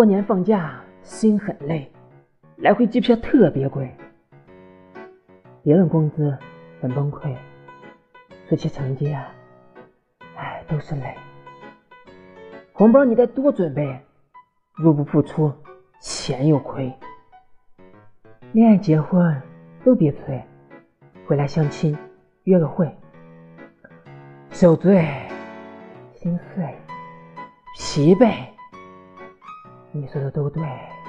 过年放假心很累，来回机票特别贵。别人工资很崩溃，说起成绩啊，哎，都是泪。红包你得多准备，入不敷出，钱又亏。恋爱结婚都别催，回来相亲约个会。受罪、心碎、疲惫，你说的都对。